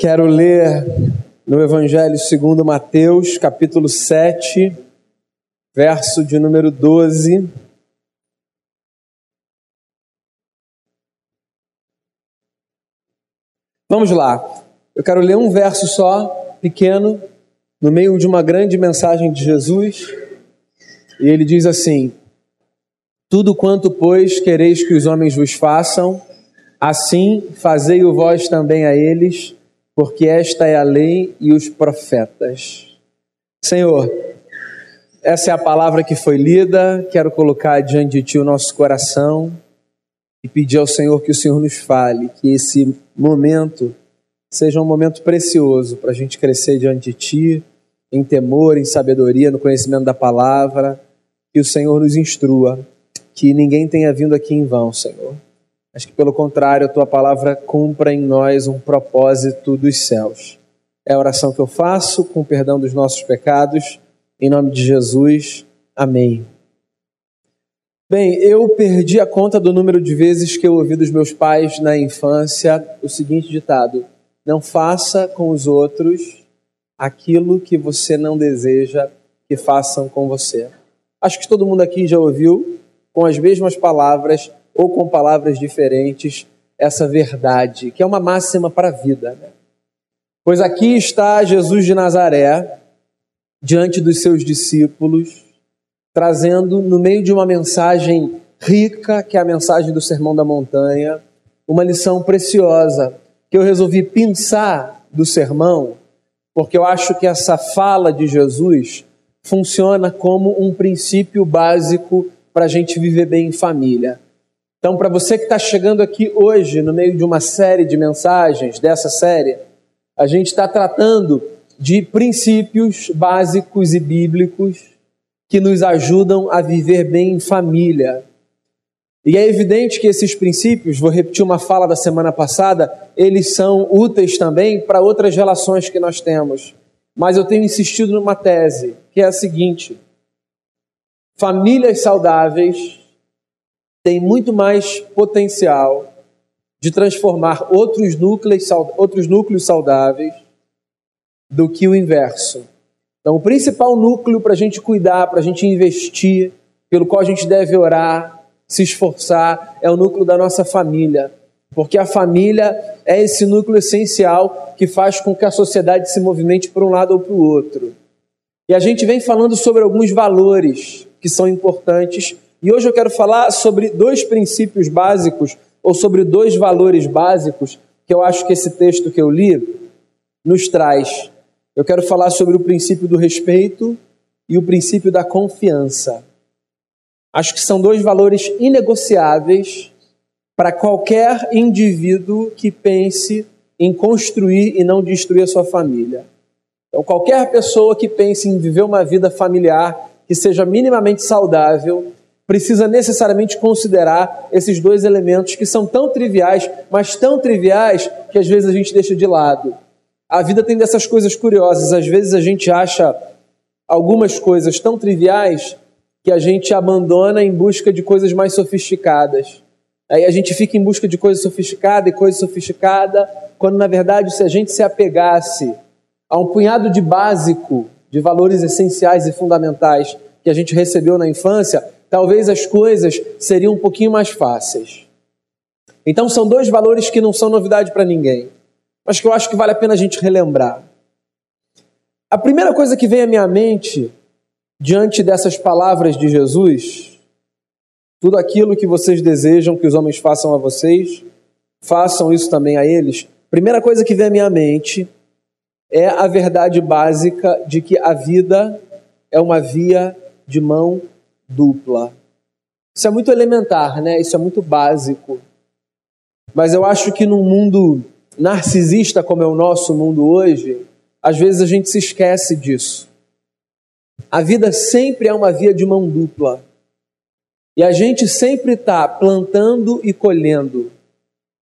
Quero ler no Evangelho segundo Mateus, capítulo 7, verso de número 12. Vamos lá. Eu quero ler um verso só, pequeno, no meio de uma grande mensagem de Jesus. E ele diz assim: Tudo quanto, pois, quereis que os homens vos façam, assim fazei-o vós também a eles porque esta é a lei e os profetas. Senhor, essa é a palavra que foi lida, quero colocar diante de Ti o nosso coração e pedir ao Senhor que o Senhor nos fale, que esse momento seja um momento precioso para a gente crescer diante de Ti, em temor, em sabedoria, no conhecimento da palavra, que o Senhor nos instrua, que ninguém tenha vindo aqui em vão, Senhor mas que, pelo contrário, a tua palavra cumpra em nós um propósito dos céus. É a oração que eu faço com perdão dos nossos pecados, em nome de Jesus. Amém. Bem, eu perdi a conta do número de vezes que eu ouvi dos meus pais na infância o seguinte ditado: Não faça com os outros aquilo que você não deseja que façam com você. Acho que todo mundo aqui já ouviu, com as mesmas palavras, ou com palavras diferentes, essa verdade, que é uma máxima para a vida. Né? Pois aqui está Jesus de Nazaré, diante dos seus discípulos, trazendo, no meio de uma mensagem rica, que é a mensagem do Sermão da Montanha, uma lição preciosa, que eu resolvi pensar do sermão, porque eu acho que essa fala de Jesus funciona como um princípio básico para a gente viver bem em família. Então, para você que está chegando aqui hoje, no meio de uma série de mensagens dessa série, a gente está tratando de princípios básicos e bíblicos que nos ajudam a viver bem em família. E é evidente que esses princípios, vou repetir uma fala da semana passada, eles são úteis também para outras relações que nós temos. Mas eu tenho insistido numa tese, que é a seguinte: famílias saudáveis tem muito mais potencial de transformar outros núcleos, outros núcleos saudáveis do que o inverso. Então, o principal núcleo para a gente cuidar, para a gente investir, pelo qual a gente deve orar, se esforçar, é o núcleo da nossa família. Porque a família é esse núcleo essencial que faz com que a sociedade se movimente para um lado ou para o outro. E a gente vem falando sobre alguns valores que são importantes e hoje eu quero falar sobre dois princípios básicos, ou sobre dois valores básicos, que eu acho que esse texto que eu li nos traz. Eu quero falar sobre o princípio do respeito e o princípio da confiança. Acho que são dois valores inegociáveis para qualquer indivíduo que pense em construir e não destruir a sua família. Então, qualquer pessoa que pense em viver uma vida familiar que seja minimamente saudável, precisa necessariamente considerar esses dois elementos que são tão triviais, mas tão triviais que às vezes a gente deixa de lado. A vida tem dessas coisas curiosas, às vezes a gente acha algumas coisas tão triviais que a gente abandona em busca de coisas mais sofisticadas. Aí a gente fica em busca de coisa sofisticada e coisa sofisticada, quando na verdade se a gente se apegasse a um punhado de básico, de valores essenciais e fundamentais que a gente recebeu na infância, talvez as coisas seriam um pouquinho mais fáceis. Então são dois valores que não são novidade para ninguém, mas que eu acho que vale a pena a gente relembrar. A primeira coisa que vem à minha mente diante dessas palavras de Jesus, tudo aquilo que vocês desejam que os homens façam a vocês, façam isso também a eles. Primeira coisa que vem à minha mente é a verdade básica de que a vida é uma via de mão dupla. Isso é muito elementar, né? Isso é muito básico. Mas eu acho que num mundo narcisista como é o nosso mundo hoje, às vezes a gente se esquece disso. A vida sempre é uma via de mão dupla. E a gente sempre está plantando e colhendo,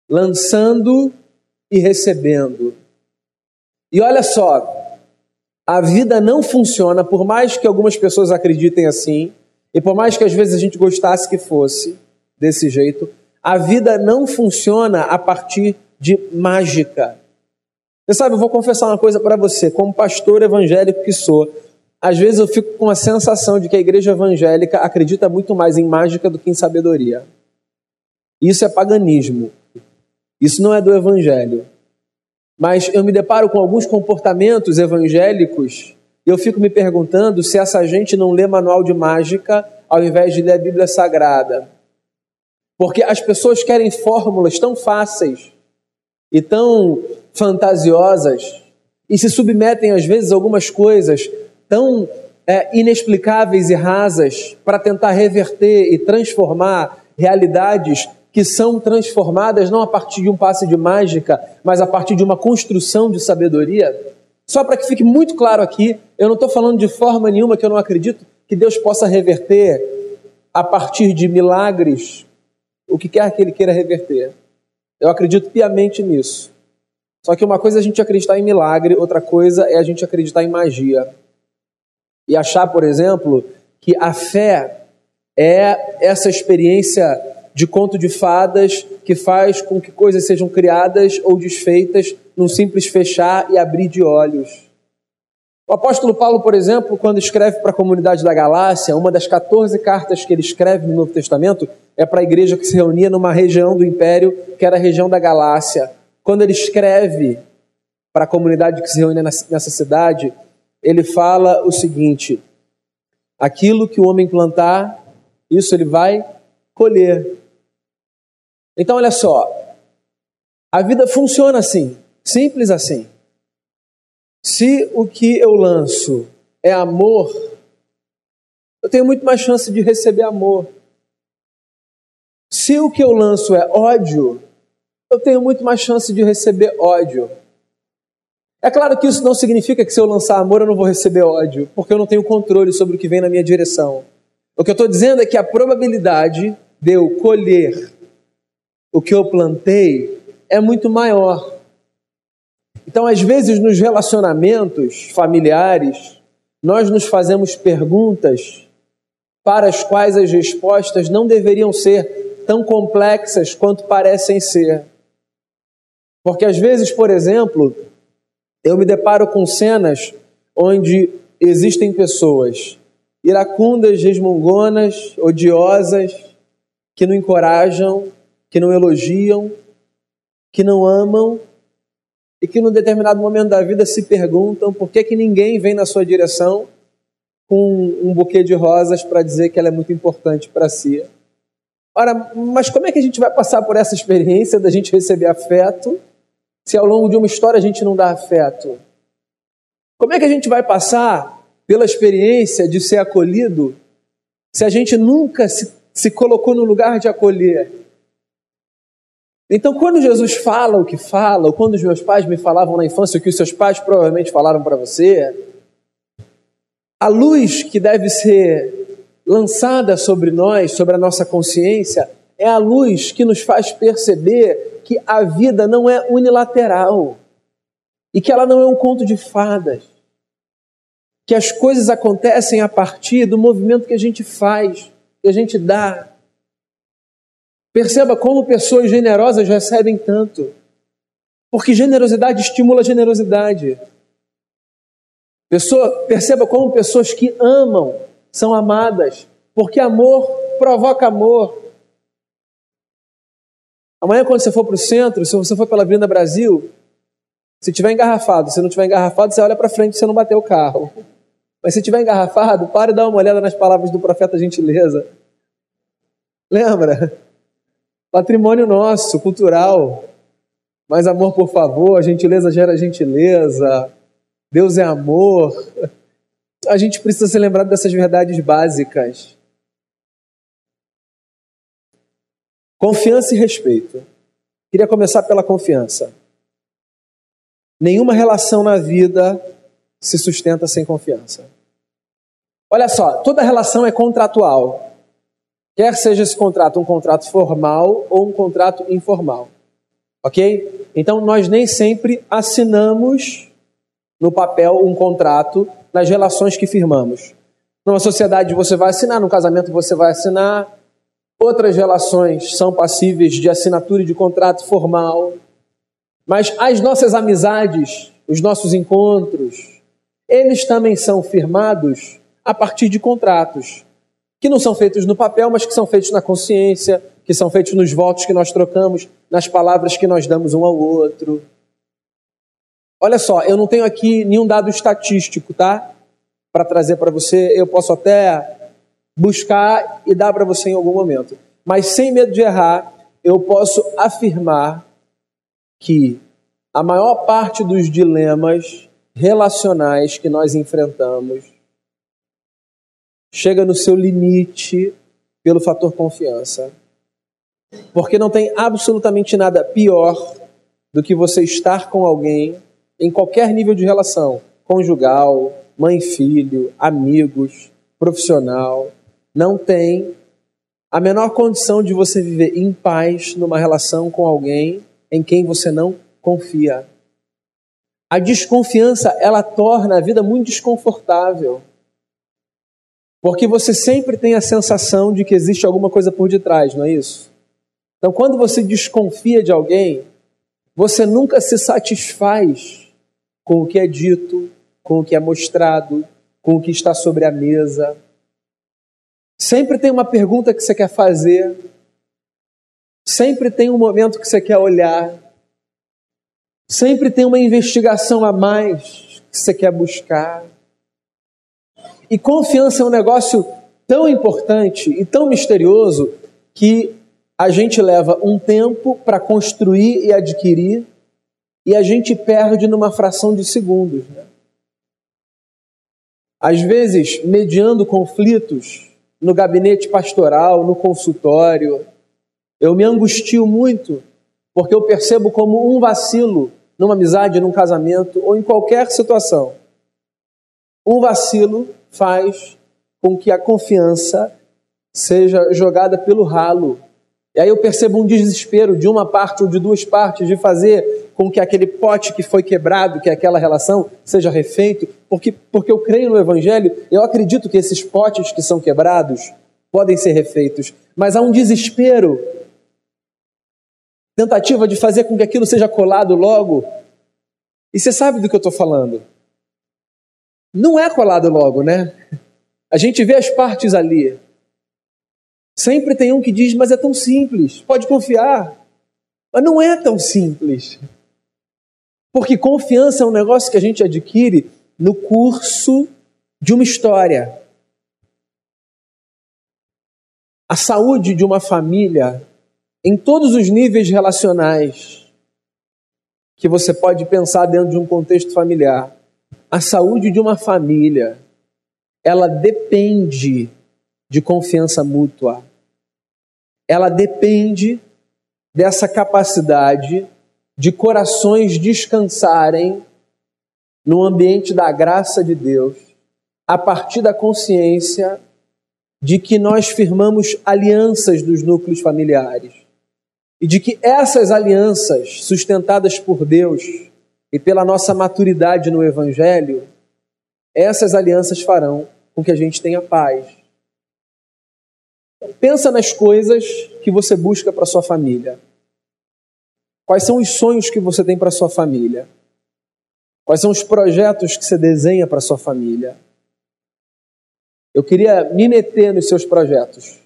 lançando e recebendo. E olha só, a vida não funciona, por mais que algumas pessoas acreditem assim, e por mais que às vezes a gente gostasse que fosse desse jeito, a vida não funciona a partir de mágica. Você sabe, eu vou confessar uma coisa para você, como pastor evangélico que sou, às vezes eu fico com a sensação de que a igreja evangélica acredita muito mais em mágica do que em sabedoria. Isso é paganismo. Isso não é do evangelho. Mas eu me deparo com alguns comportamentos evangélicos e eu fico me perguntando se essa gente não lê manual de mágica ao invés de ler a Bíblia Sagrada. Porque as pessoas querem fórmulas tão fáceis e tão fantasiosas e se submetem às vezes a algumas coisas tão é, inexplicáveis e rasas para tentar reverter e transformar realidades que são transformadas não a partir de um passe de mágica, mas a partir de uma construção de sabedoria. Só para que fique muito claro aqui, eu não estou falando de forma nenhuma que eu não acredito que Deus possa reverter a partir de milagres o que quer que Ele queira reverter. Eu acredito piamente nisso. Só que uma coisa é a gente acreditar em milagre, outra coisa é a gente acreditar em magia e achar, por exemplo, que a fé é essa experiência de conto de fadas que faz com que coisas sejam criadas ou desfeitas num simples fechar e abrir de olhos. O apóstolo Paulo, por exemplo, quando escreve para a comunidade da Galácia, uma das 14 cartas que ele escreve no Novo Testamento é para a igreja que se reunia numa região do império, que era a região da Galácia. Quando ele escreve para a comunidade que se reunia nessa cidade, ele fala o seguinte: aquilo que o homem plantar, isso ele vai colher. Então, olha só, a vida funciona assim, simples assim. Se o que eu lanço é amor, eu tenho muito mais chance de receber amor. Se o que eu lanço é ódio, eu tenho muito mais chance de receber ódio. É claro que isso não significa que se eu lançar amor eu não vou receber ódio, porque eu não tenho controle sobre o que vem na minha direção. O que eu estou dizendo é que a probabilidade de eu colher o que eu plantei é muito maior. Então, às vezes, nos relacionamentos familiares, nós nos fazemos perguntas para as quais as respostas não deveriam ser tão complexas quanto parecem ser. Porque, às vezes, por exemplo, eu me deparo com cenas onde existem pessoas iracundas, resmungonas, odiosas, que não encorajam, que não elogiam, que não amam e que num determinado momento da vida se perguntam por que, que ninguém vem na sua direção com um buquê de rosas para dizer que ela é muito importante para si. Ora, mas como é que a gente vai passar por essa experiência da gente receber afeto se ao longo de uma história a gente não dá afeto? Como é que a gente vai passar pela experiência de ser acolhido se a gente nunca se, se colocou no lugar de acolher? Então, quando Jesus fala o que fala, ou quando os meus pais me falavam na infância o que os seus pais provavelmente falaram para você, a luz que deve ser lançada sobre nós, sobre a nossa consciência, é a luz que nos faz perceber que a vida não é unilateral e que ela não é um conto de fadas. Que as coisas acontecem a partir do movimento que a gente faz, que a gente dá. Perceba como pessoas generosas recebem tanto. Porque generosidade estimula generosidade. Pessoa, perceba como pessoas que amam são amadas. Porque amor provoca amor. Amanhã, quando você for para o centro, se você for pela Avenida Brasil, se tiver engarrafado, se não tiver engarrafado, você olha para frente e você não bateu o carro. Mas se tiver engarrafado, pare e dá uma olhada nas palavras do profeta Gentileza. Lembra? Patrimônio nosso, cultural. Mais amor, por favor. Gentileza gera gentileza. Deus é amor. A gente precisa ser lembrado dessas verdades básicas. Confiança e respeito. Queria começar pela confiança. Nenhuma relação na vida se sustenta sem confiança. Olha só, toda relação é contratual. Quer seja esse contrato um contrato formal ou um contrato informal. Ok? Então, nós nem sempre assinamos no papel um contrato nas relações que firmamos. Numa sociedade você vai assinar, no casamento você vai assinar, Outras relações são passíveis de assinatura de contrato formal. Mas as nossas amizades, os nossos encontros, eles também são firmados a partir de contratos que não são feitos no papel, mas que são feitos na consciência, que são feitos nos votos que nós trocamos, nas palavras que nós damos um ao outro. Olha só, eu não tenho aqui nenhum dado estatístico, tá? Para trazer para você, eu posso até buscar e dar para você em algum momento. Mas sem medo de errar, eu posso afirmar que a maior parte dos dilemas relacionais que nós enfrentamos chega no seu limite pelo fator confiança. Porque não tem absolutamente nada pior do que você estar com alguém em qualquer nível de relação conjugal, mãe, filho, amigos, profissional. Não tem a menor condição de você viver em paz numa relação com alguém em quem você não confia. A desconfiança, ela torna a vida muito desconfortável. Porque você sempre tem a sensação de que existe alguma coisa por detrás, não é isso? Então, quando você desconfia de alguém, você nunca se satisfaz com o que é dito, com o que é mostrado, com o que está sobre a mesa. Sempre tem uma pergunta que você quer fazer, sempre tem um momento que você quer olhar, sempre tem uma investigação a mais que você quer buscar. E confiança é um negócio tão importante e tão misterioso que a gente leva um tempo para construir e adquirir e a gente perde numa fração de segundos. Né? Às vezes, mediando conflitos no gabinete pastoral, no consultório, eu me angustio muito porque eu percebo como um vacilo numa amizade, num casamento ou em qualquer situação. Um vacilo faz com que a confiança seja jogada pelo ralo. E aí eu percebo um desespero de uma parte ou de duas partes de fazer com que aquele pote que foi quebrado, que é aquela relação, seja refeito, porque, porque eu creio no Evangelho, eu acredito que esses potes que são quebrados podem ser refeitos, mas há um desespero, tentativa de fazer com que aquilo seja colado logo. E você sabe do que eu estou falando? Não é colado logo, né? A gente vê as partes ali. Sempre tem um que diz, mas é tão simples, pode confiar. Mas não é tão simples. Porque confiança é um negócio que a gente adquire no curso de uma história. A saúde de uma família, em todos os níveis relacionais que você pode pensar dentro de um contexto familiar, a saúde de uma família, ela depende de confiança mútua. Ela depende dessa capacidade de corações descansarem no ambiente da graça de Deus, a partir da consciência de que nós firmamos alianças dos núcleos familiares e de que essas alianças sustentadas por Deus e pela nossa maturidade no Evangelho, essas alianças farão com que a gente tenha paz. Pensa nas coisas que você busca para sua família. Quais são os sonhos que você tem para sua família? Quais são os projetos que você desenha para sua família? Eu queria me meter nos seus projetos.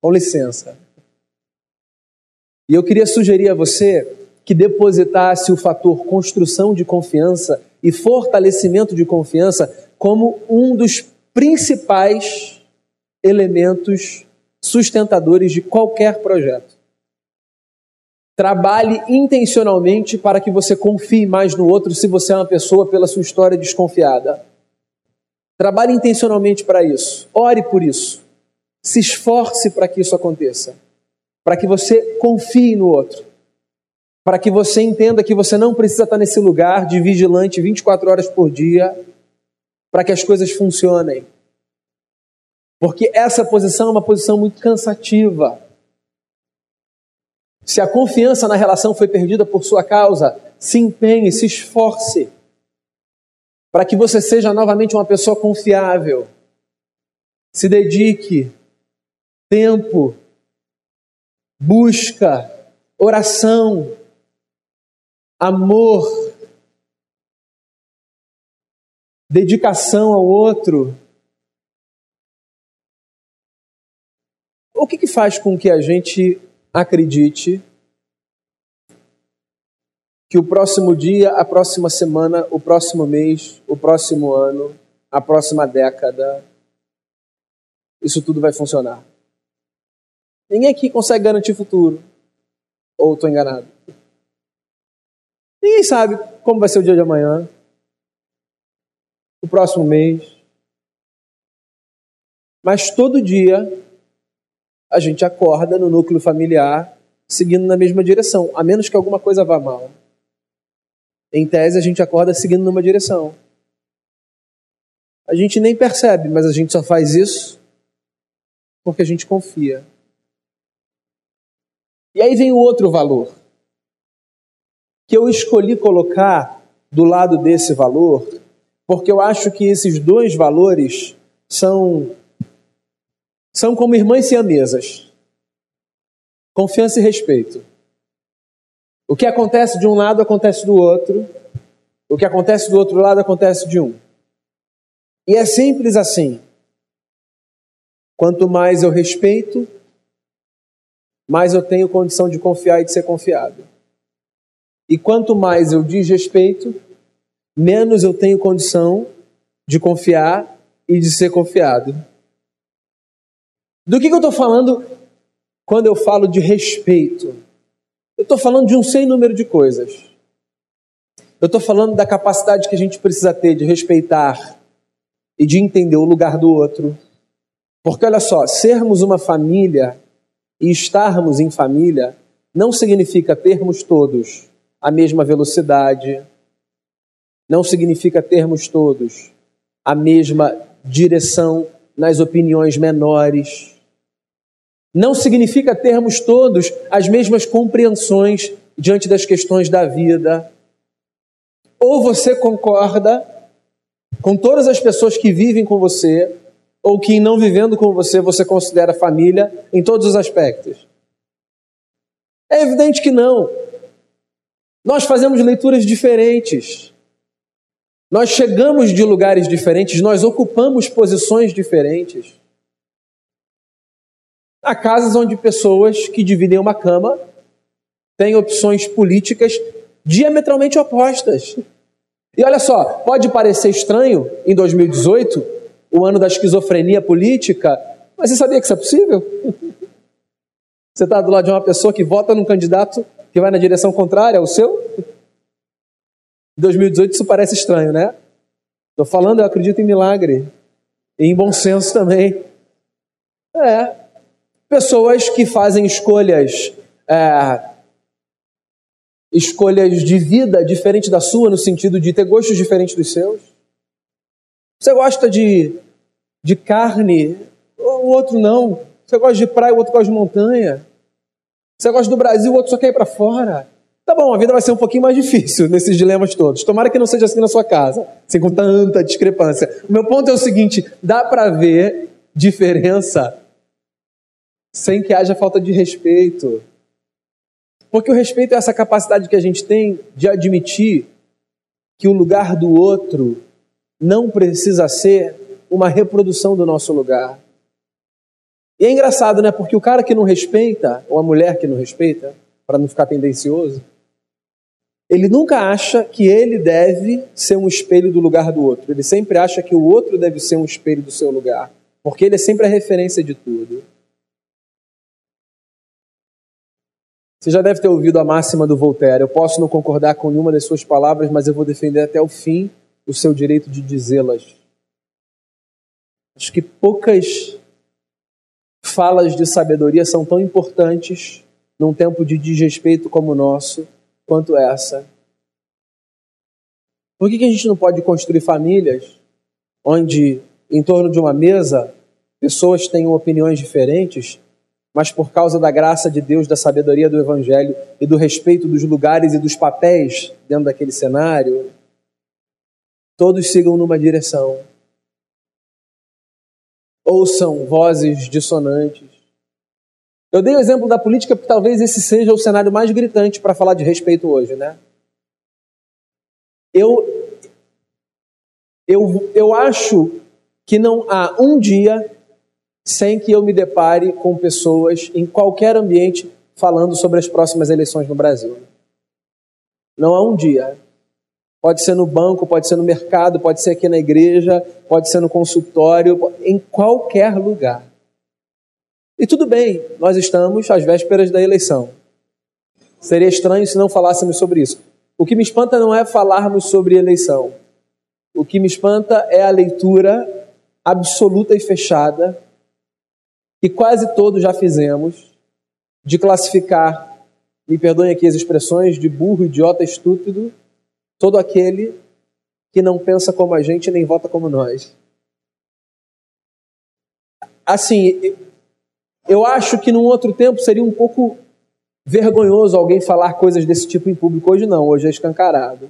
Com licença. E eu queria sugerir a você que depositasse o fator construção de confiança e fortalecimento de confiança como um dos principais elementos sustentadores de qualquer projeto. Trabalhe intencionalmente para que você confie mais no outro se você é uma pessoa pela sua história desconfiada. Trabalhe intencionalmente para isso. Ore por isso. Se esforce para que isso aconteça. Para que você confie no outro para que você entenda que você não precisa estar nesse lugar de vigilante 24 horas por dia para que as coisas funcionem. Porque essa posição é uma posição muito cansativa. Se a confiança na relação foi perdida por sua causa, se empenhe, se esforce para que você seja novamente uma pessoa confiável. Se dedique tempo, busca, oração, amor, dedicação ao outro. O que, que faz com que a gente acredite que o próximo dia, a próxima semana, o próximo mês, o próximo ano, a próxima década, isso tudo vai funcionar. Ninguém aqui consegue garantir futuro. Ou estou enganado? Ninguém sabe como vai ser o dia de amanhã, o próximo mês. Mas todo dia a gente acorda no núcleo familiar seguindo na mesma direção, a menos que alguma coisa vá mal. Em tese, a gente acorda seguindo numa direção. A gente nem percebe, mas a gente só faz isso porque a gente confia. E aí vem o outro valor, que eu escolhi colocar do lado desse valor, porque eu acho que esses dois valores são são como irmãs siamesas. Confiança e respeito. O que acontece de um lado acontece do outro. O que acontece do outro lado acontece de um. E é simples assim. Quanto mais eu respeito, mais eu tenho condição de confiar e de ser confiado. E quanto mais eu desrespeito, menos eu tenho condição de confiar e de ser confiado. Do que, que eu estou falando quando eu falo de respeito? Eu estou falando de um sem número de coisas. Eu estou falando da capacidade que a gente precisa ter de respeitar e de entender o lugar do outro. Porque olha só, sermos uma família e estarmos em família não significa termos todos a mesma velocidade, não significa termos todos a mesma direção nas opiniões menores não significa termos todos as mesmas compreensões diante das questões da vida. Ou você concorda com todas as pessoas que vivem com você, ou que não vivendo com você você considera família em todos os aspectos. É evidente que não. Nós fazemos leituras diferentes. Nós chegamos de lugares diferentes, nós ocupamos posições diferentes. Há casas onde pessoas que dividem uma cama têm opções políticas diametralmente opostas. E olha só, pode parecer estranho em 2018, o ano da esquizofrenia política, mas você sabia que isso é possível? Você está do lado de uma pessoa que vota num candidato que vai na direção contrária ao seu? Em 2018 isso parece estranho, né? Estou falando, eu acredito em milagre. E em bom senso também. É, Pessoas que fazem escolhas, é, escolhas de vida diferente da sua, no sentido de ter gostos diferentes dos seus. Você gosta de, de carne, o outro não. Você gosta de praia, o outro gosta de montanha. Você gosta do Brasil, o outro só quer ir para fora. Tá bom, a vida vai ser um pouquinho mais difícil nesses dilemas todos. Tomara que não seja assim na sua casa, sem com tanta discrepância. O meu ponto é o seguinte: dá para ver diferença sem que haja falta de respeito. Porque o respeito é essa capacidade que a gente tem de admitir que o lugar do outro não precisa ser uma reprodução do nosso lugar. E é engraçado, né? Porque o cara que não respeita, ou a mulher que não respeita, para não ficar tendencioso, ele nunca acha que ele deve ser um espelho do lugar do outro. Ele sempre acha que o outro deve ser um espelho do seu lugar. Porque ele é sempre a referência de tudo. Você já deve ter ouvido a máxima do Voltaire: Eu posso não concordar com nenhuma das suas palavras, mas eu vou defender até o fim o seu direito de dizê-las. Acho que poucas falas de sabedoria são tão importantes num tempo de desrespeito como o nosso quanto essa. Por que, que a gente não pode construir famílias onde, em torno de uma mesa, pessoas tenham opiniões diferentes mas por causa da graça de Deus, da sabedoria do Evangelho e do respeito dos lugares e dos papéis dentro daquele cenário, todos sigam numa direção. Ouçam vozes dissonantes. Eu dei o exemplo da política porque talvez esse seja o cenário mais gritante para falar de respeito hoje, né? eu, eu, eu acho que não há um dia sem que eu me depare com pessoas em qualquer ambiente falando sobre as próximas eleições no Brasil. Não há um dia. Pode ser no banco, pode ser no mercado, pode ser aqui na igreja, pode ser no consultório, em qualquer lugar. E tudo bem, nós estamos às vésperas da eleição. Seria estranho se não falássemos sobre isso. O que me espanta não é falarmos sobre eleição. O que me espanta é a leitura absoluta e fechada, que quase todos já fizemos, de classificar, me perdoem aqui as expressões, de burro, idiota, estúpido, todo aquele que não pensa como a gente nem vota como nós. Assim, eu acho que num outro tempo seria um pouco vergonhoso alguém falar coisas desse tipo em público. Hoje não, hoje é escancarado.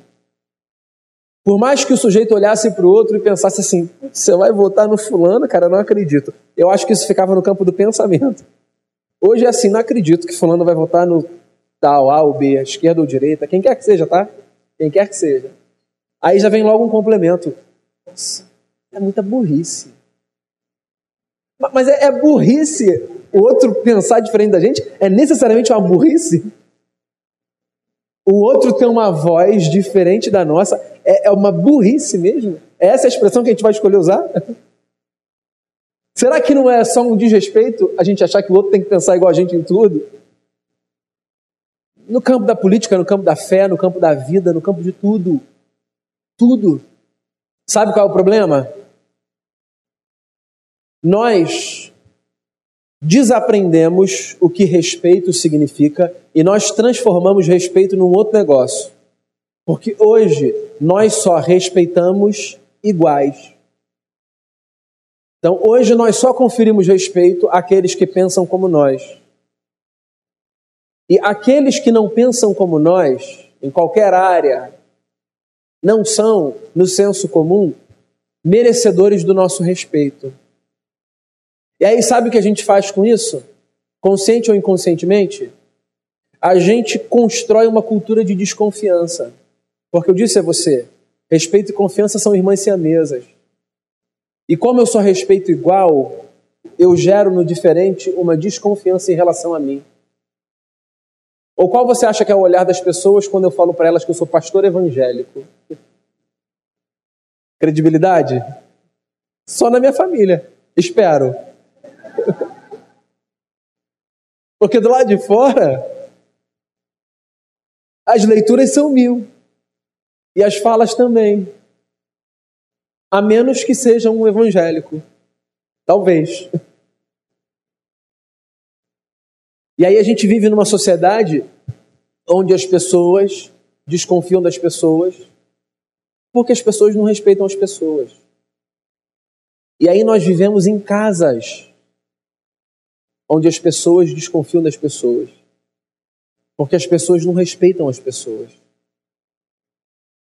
Por mais que o sujeito olhasse para o outro e pensasse assim: você vai votar no fulano? Cara, não acredito. Eu acho que isso ficava no campo do pensamento. Hoje é assim: não acredito que fulano vai votar no tal, A ou B, esquerda ou direita, quem quer que seja, tá? Quem quer que seja. Aí já vem logo um complemento. Nossa, é muita burrice. Mas é, é burrice o outro pensar diferente da gente? É necessariamente uma burrice? O outro tem uma voz diferente da nossa? É, é uma burrice mesmo? É essa a expressão que a gente vai escolher usar? Será que não é só um desrespeito a gente achar que o outro tem que pensar igual a gente em tudo? No campo da política, no campo da fé, no campo da vida, no campo de tudo. Tudo. Sabe qual é o problema? Nós desaprendemos o que respeito significa e nós transformamos respeito num outro negócio. Porque hoje nós só respeitamos iguais. Então hoje nós só conferimos respeito àqueles que pensam como nós. E aqueles que não pensam como nós, em qualquer área, não são, no senso comum, merecedores do nosso respeito. E aí, sabe o que a gente faz com isso? Consciente ou inconscientemente? A gente constrói uma cultura de desconfiança. Porque eu disse a você, respeito e confiança são irmãs siamesas. E como eu só respeito igual, eu gero no diferente uma desconfiança em relação a mim. Ou qual você acha que é o olhar das pessoas quando eu falo para elas que eu sou pastor evangélico? Credibilidade? Só na minha família. Espero. Porque do lado de fora, as leituras são mil. E as falas também. A menos que seja um evangélico. Talvez. E aí a gente vive numa sociedade onde as pessoas desconfiam das pessoas porque as pessoas não respeitam as pessoas. E aí nós vivemos em casas onde as pessoas desconfiam das pessoas porque as pessoas não respeitam as pessoas.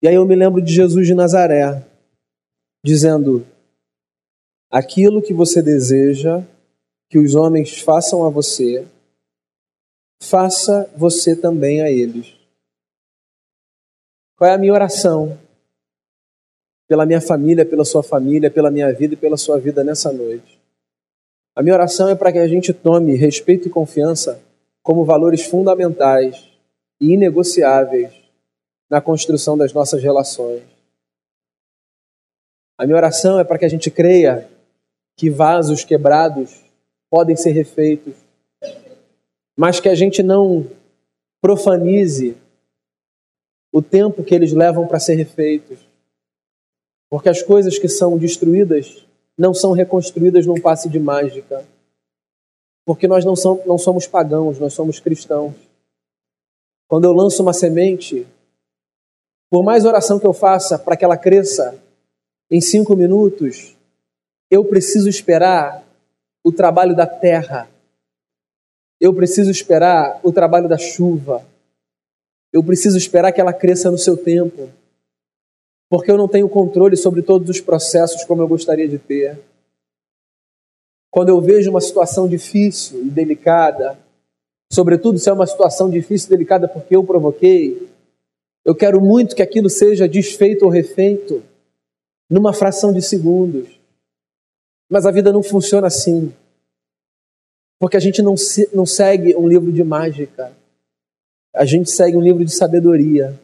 E aí eu me lembro de Jesus de Nazaré dizendo: aquilo que você deseja que os homens façam a você, faça você também a eles. Qual é a minha oração? Pela minha família, pela sua família, pela minha vida e pela sua vida nessa noite. A minha oração é para que a gente tome respeito e confiança como valores fundamentais e inegociáveis na construção das nossas relações. A minha oração é para que a gente creia que vasos quebrados podem ser refeitos mas que a gente não profanize o tempo que eles levam para ser refeitos. Porque as coisas que são destruídas não são reconstruídas num passe de mágica. Porque nós não, somos, não somos pagãos, nós somos cristãos. Quando eu lanço uma semente, por mais oração que eu faça para que ela cresça em cinco minutos, eu preciso esperar o trabalho da terra eu preciso esperar o trabalho da chuva. Eu preciso esperar que ela cresça no seu tempo. Porque eu não tenho controle sobre todos os processos como eu gostaria de ter. Quando eu vejo uma situação difícil e delicada, sobretudo se é uma situação difícil e delicada porque eu provoquei, Eu quero muito que aquilo seja desfeito ou refeito numa fração de segundos. Mas a vida não funciona assim. Porque a gente não, se, não segue um livro de mágica. A gente segue um livro de sabedoria.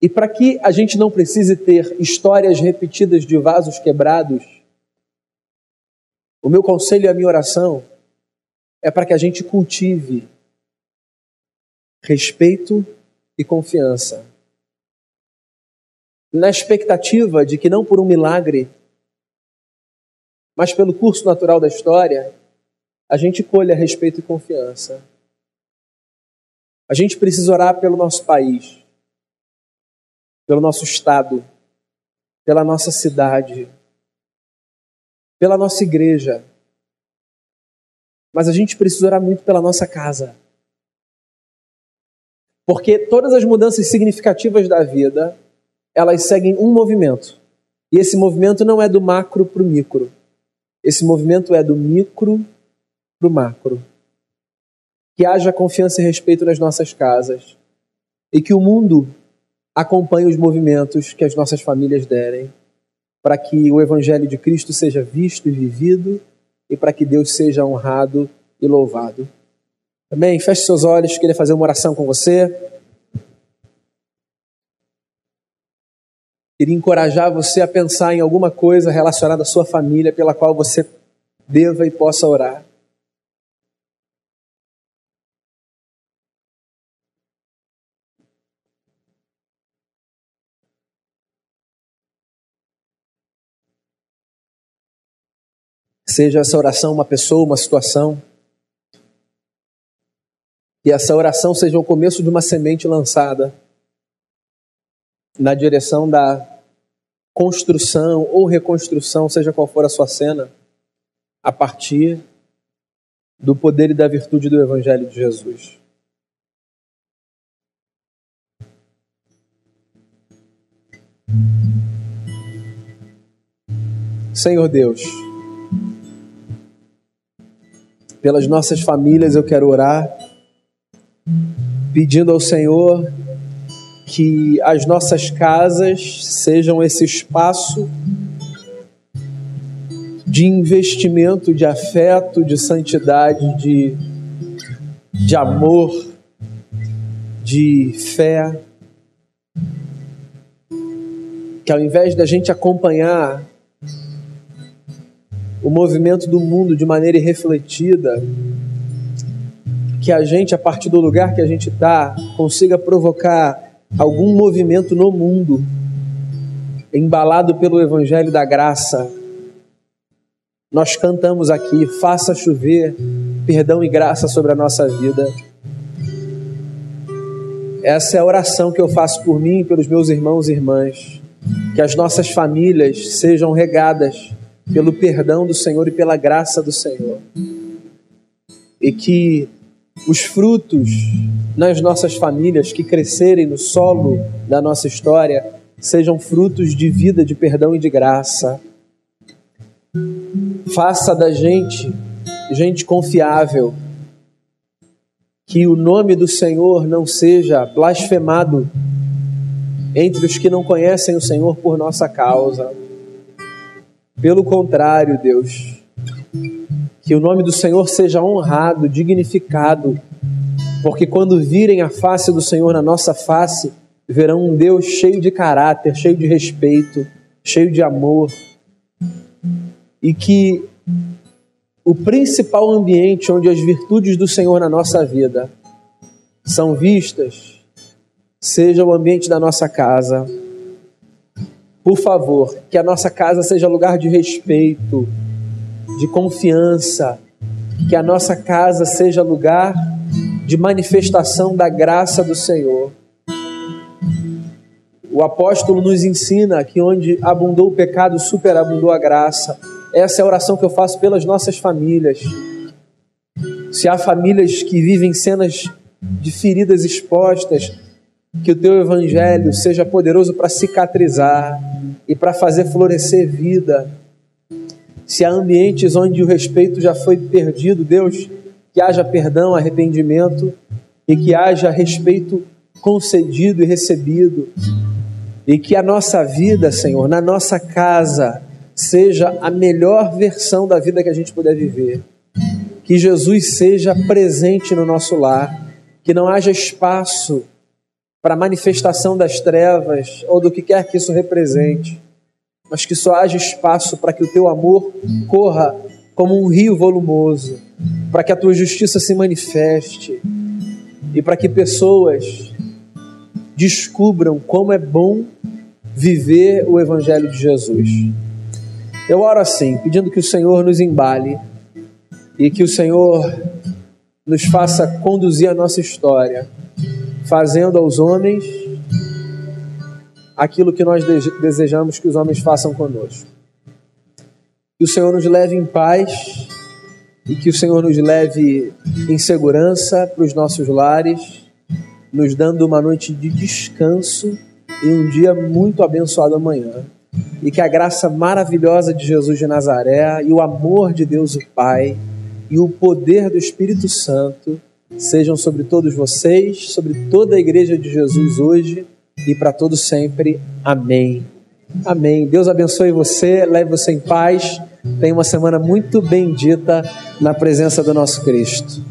E para que a gente não precise ter histórias repetidas de vasos quebrados, o meu conselho e a minha oração é para que a gente cultive respeito e confiança. Na expectativa de que não por um milagre, mas pelo curso natural da história, a gente colha respeito e confiança. A gente precisa orar pelo nosso país pelo nosso estado, pela nossa cidade, pela nossa igreja. Mas a gente precisa orar muito pela nossa casa. Porque todas as mudanças significativas da vida, elas seguem um movimento. E esse movimento não é do macro para o micro. Esse movimento é do micro para o macro. Que haja confiança e respeito nas nossas casas. E que o mundo acompanhe os movimentos que as nossas famílias derem, para que o Evangelho de Cristo seja visto e vivido e para que Deus seja honrado e louvado. Amém? Feche seus olhos, queria fazer uma oração com você. Queria encorajar você a pensar em alguma coisa relacionada à sua família pela qual você deva e possa orar. Seja essa oração uma pessoa, uma situação. Que essa oração seja o começo de uma semente lançada na direção da construção ou reconstrução, seja qual for a sua cena, a partir do poder e da virtude do Evangelho de Jesus. Senhor Deus, pelas nossas famílias eu quero orar, pedindo ao Senhor que as nossas casas sejam esse espaço de investimento, de afeto, de santidade, de, de amor, de fé. Que ao invés da gente acompanhar o movimento do mundo de maneira irrefletida, que a gente, a partir do lugar que a gente está, consiga provocar algum movimento no mundo, embalado pelo Evangelho da Graça. Nós cantamos aqui: faça chover perdão e graça sobre a nossa vida. Essa é a oração que eu faço por mim e pelos meus irmãos e irmãs. Que as nossas famílias sejam regadas pelo perdão do Senhor e pela graça do Senhor. E que os frutos nas nossas famílias que crescerem no solo da nossa história sejam frutos de vida, de perdão e de graça. Faça da gente gente confiável. Que o nome do Senhor não seja blasfemado entre os que não conhecem o Senhor por nossa causa. Pelo contrário, Deus, que o nome do Senhor seja honrado, dignificado, porque quando virem a face do Senhor na nossa face, verão um Deus cheio de caráter, cheio de respeito, cheio de amor, e que o principal ambiente onde as virtudes do Senhor na nossa vida são vistas seja o ambiente da nossa casa. Por favor, que a nossa casa seja lugar de respeito, de confiança, que a nossa casa seja lugar de manifestação da graça do Senhor. O apóstolo nos ensina que onde abundou o pecado, superabundou a graça. Essa é a oração que eu faço pelas nossas famílias. Se há famílias que vivem cenas de feridas expostas, que o teu evangelho seja poderoso para cicatrizar e para fazer florescer vida. Se há ambientes onde o respeito já foi perdido, Deus, que haja perdão, arrependimento e que haja respeito concedido e recebido. E que a nossa vida, Senhor, na nossa casa, seja a melhor versão da vida que a gente puder viver. Que Jesus seja presente no nosso lar, que não haja espaço para manifestação das trevas ou do que quer que isso represente, mas que só haja espaço para que o teu amor corra como um rio volumoso, para que a tua justiça se manifeste e para que pessoas descubram como é bom viver o Evangelho de Jesus. Eu oro assim, pedindo que o Senhor nos embale e que o Senhor nos faça conduzir a nossa história, fazendo aos homens aquilo que nós desejamos que os homens façam conosco. Que o Senhor nos leve em paz e que o Senhor nos leve em segurança para os nossos lares nos dando uma noite de descanso e um dia muito abençoado amanhã. E que a graça maravilhosa de Jesus de Nazaré e o amor de Deus o Pai e o poder do Espírito Santo sejam sobre todos vocês, sobre toda a igreja de Jesus hoje e para todos sempre. Amém. Amém. Deus abençoe você, leve você em paz. Tenha uma semana muito bendita na presença do nosso Cristo.